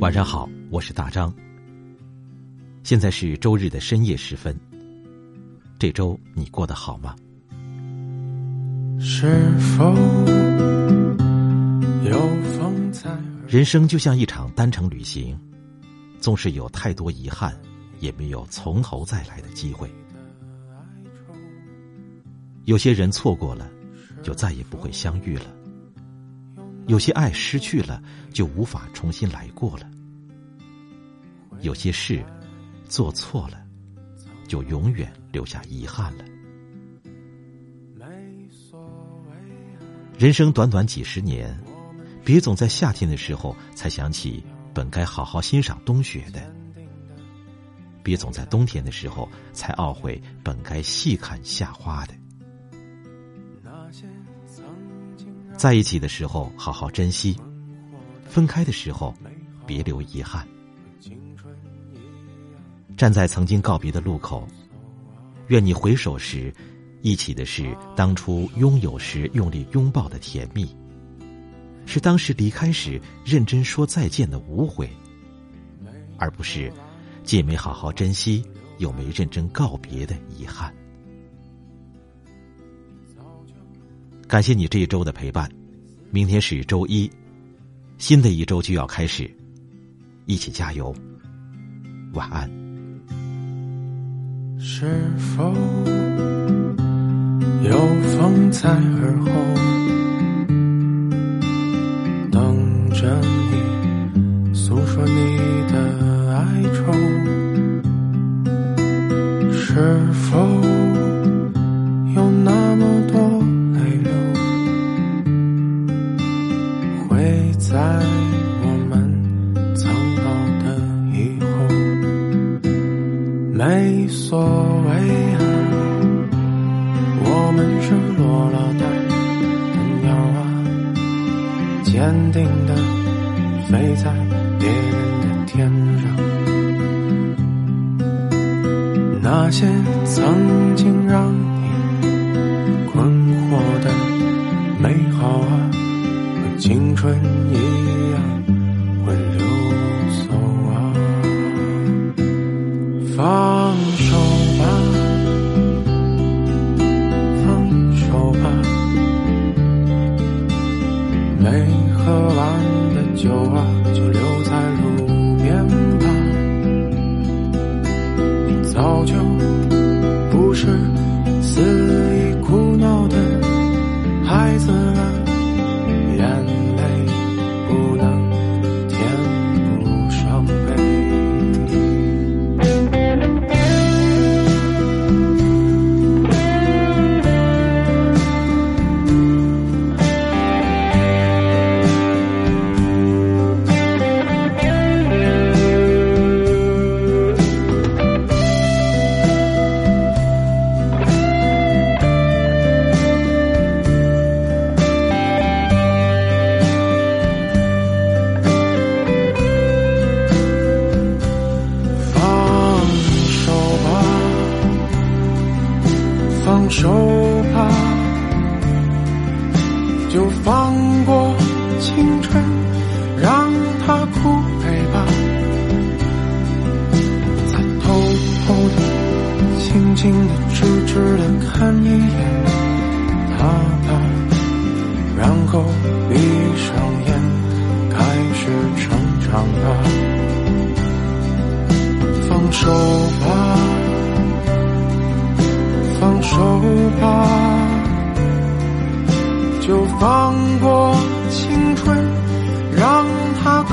晚上好，我是大张。现在是周日的深夜时分。这周你过得好吗？是否有风在？人生就像一场单程旅行，总是有太多遗憾，也没有从头再来的机会。有些人错过了，就再也不会相遇了；有些爱失去了，就无法重新来过了。有些事做错了，就永远留下遗憾了。人生短短几十年，别总在夏天的时候才想起本该好好欣赏冬雪的；别总在冬天的时候才懊悔本该细看夏花的。在一起的时候好好珍惜，分开的时候别留遗憾。站在曾经告别的路口，愿你回首时，忆起的是当初拥有时用力拥抱的甜蜜，是当时离开时认真说再见的无悔，而不是既没好好珍惜又没认真告别的遗憾。感谢你这一周的陪伴，明天是周一，新的一周就要开始，一起加油，晚安。是否有风在耳后，等着你诉说你的哀愁？是否老大的鸟啊坚定的飞在别人的天上，那些曾经让你困惑的美好啊，和青春一没喝完的酒啊就留在路手吧，就放过青春，让它枯萎吧。再偷偷的、轻轻的、痴痴的看一眼他吧，然后闭上眼，开始成长吧。放手吧。手吧就放过青春让它